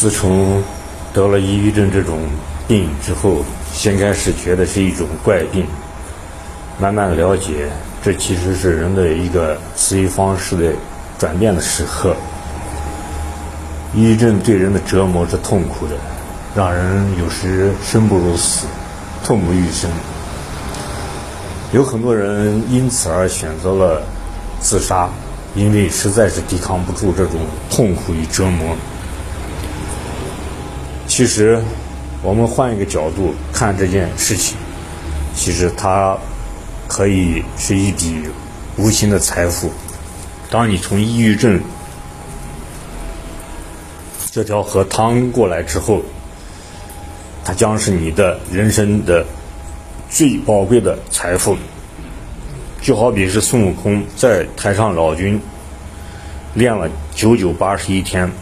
自从得了抑郁症这种病之后，先开始觉得是一种怪病，慢慢了解，这其实是人的一个思维方式的转变的时刻。抑郁症对人的折磨是痛苦的，让人有时生不如死，痛不欲生。有很多人因此而选择了自杀，因为实在是抵抗不住这种痛苦与折磨。其实，我们换一个角度看这件事情，其实它可以是一笔无形的财富。当你从抑郁症这条河趟过来之后，它将是你的人生的最宝贵的财富。就好比是孙悟空在太上老君练了九九八十一天。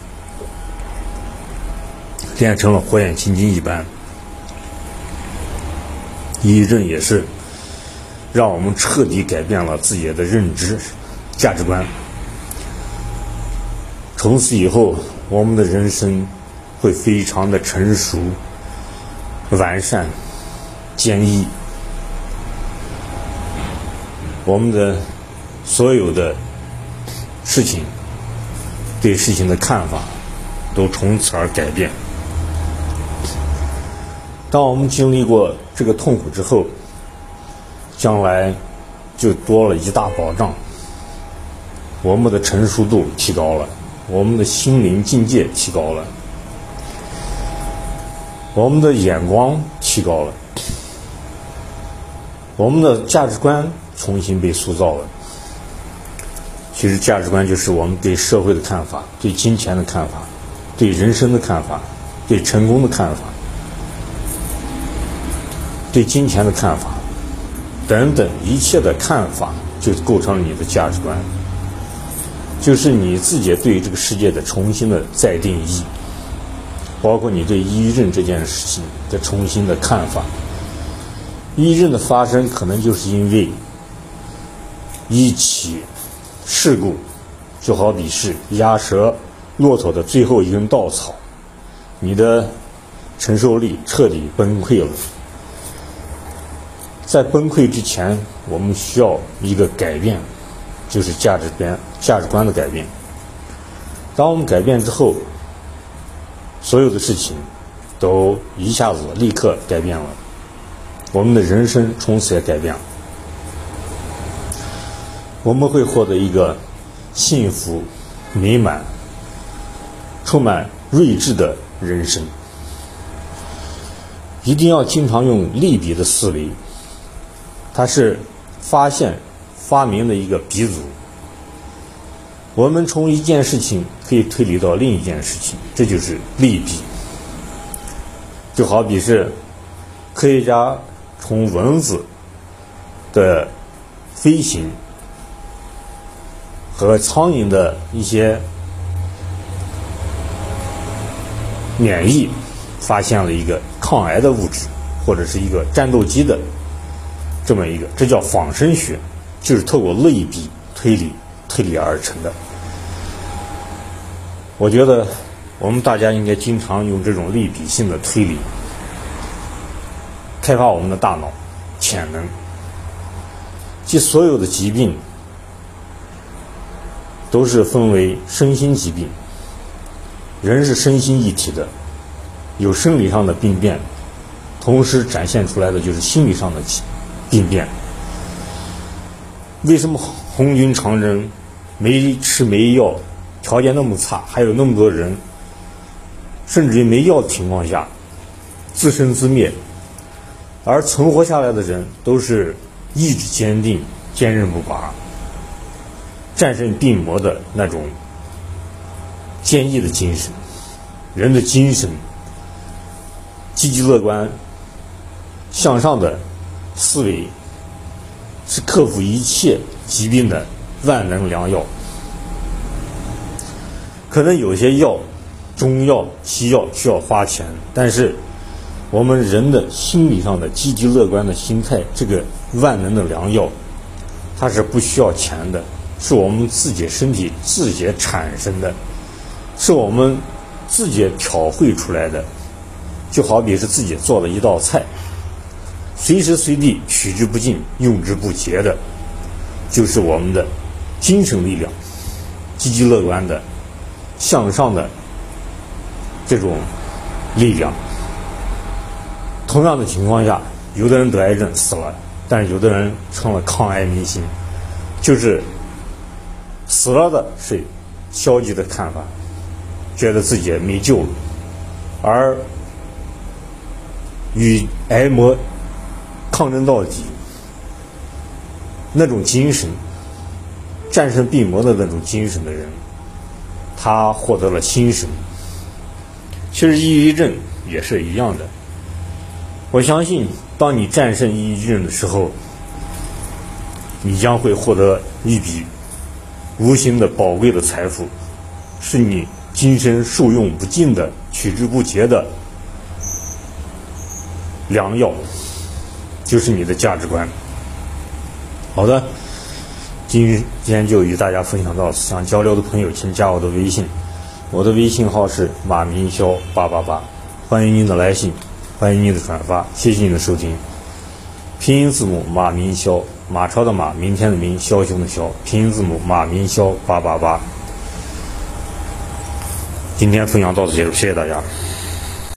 练成了火眼金睛一般，抑郁症也是让我们彻底改变了自己的认知、价值观。从此以后，我们的人生会非常的成熟、完善、坚毅。我们的所有的事情、对事情的看法，都从此而改变。当我们经历过这个痛苦之后，将来就多了一大保障。我们的成熟度提高了，我们的心灵境界提高了，我们的眼光提高了，我们的价值观重新被塑造了。其实，价值观就是我们对社会的看法、对金钱的看法、对人生的看法、对成功的看法。对金钱的看法，等等一切的看法，就构成了你的价值观，就是你自己对这个世界的重新的再定义，包括你对抑郁症这件事情的重新的看法。抑郁症的发生，可能就是因为一起事故，就好比是压折骆驼的最后一根稻草，你的承受力彻底崩溃了。在崩溃之前，我们需要一个改变，就是价值观、价值观的改变。当我们改变之后，所有的事情都一下子立刻改变了，我们的人生从此也改变了。我们会获得一个幸福、美满、充满睿智的人生。一定要经常用利比的思维。它是发现、发明的一个鼻祖。我们从一件事情可以推理到另一件事情，这就是利弊。就好比是科学家从蚊子的飞行和苍蝇的一些免疫，发现了一个抗癌的物质，或者是一个战斗机的。这么一个，这叫仿生学，就是透过类比推理推理而成的。我觉得我们大家应该经常用这种类比性的推理，开发我们的大脑潜能。即所有的疾病都是分为身心疾病，人是身心一体的，有生理上的病变，同时展现出来的就是心理上的疾。病变，为什么红军长征没吃没药，条件那么差，还有那么多人，甚至于没药的情况下自生自灭，而存活下来的人都是意志坚定、坚韧不拔、战胜病魔的那种坚毅的精神，人的精神积极乐观、向上的。思维是克服一切疾病的万能良药。可能有些药，中药、西药需要花钱，但是我们人的心理上的积极乐观的心态，这个万能的良药，它是不需要钱的，是我们自己身体自己产生的，是我们自己调绘出来的，就好比是自己做的一道菜，随时随地取之不尽、用之不竭的，就是我们的精神力量，积极乐观的、向上的这种力量。同样的情况下，有的人得癌症死了，但有的人成了抗癌明星，就是死了的是消极的看法，觉得自己没救了，而与癌魔抗争到底，那种精神，战胜病魔的那种精神的人，他获得了新生。其实抑郁症也是一样的。我相信，当你战胜抑郁症的时候，你将会获得一笔无形的宝贵的财富，是你今生受用不尽的、取之不竭的良药，就是你的价值观。好的，今天就与大家分享到此。想交流的朋友，请加我的微信，我的微信号是马明霄八八八，欢迎您的来信。欢迎您的转发，谢谢您的收听。拼音字母马明霄，马超的马，明天的明，枭雄的枭。拼音字母马明霄八八八。今天分享到此结束，谢谢大家。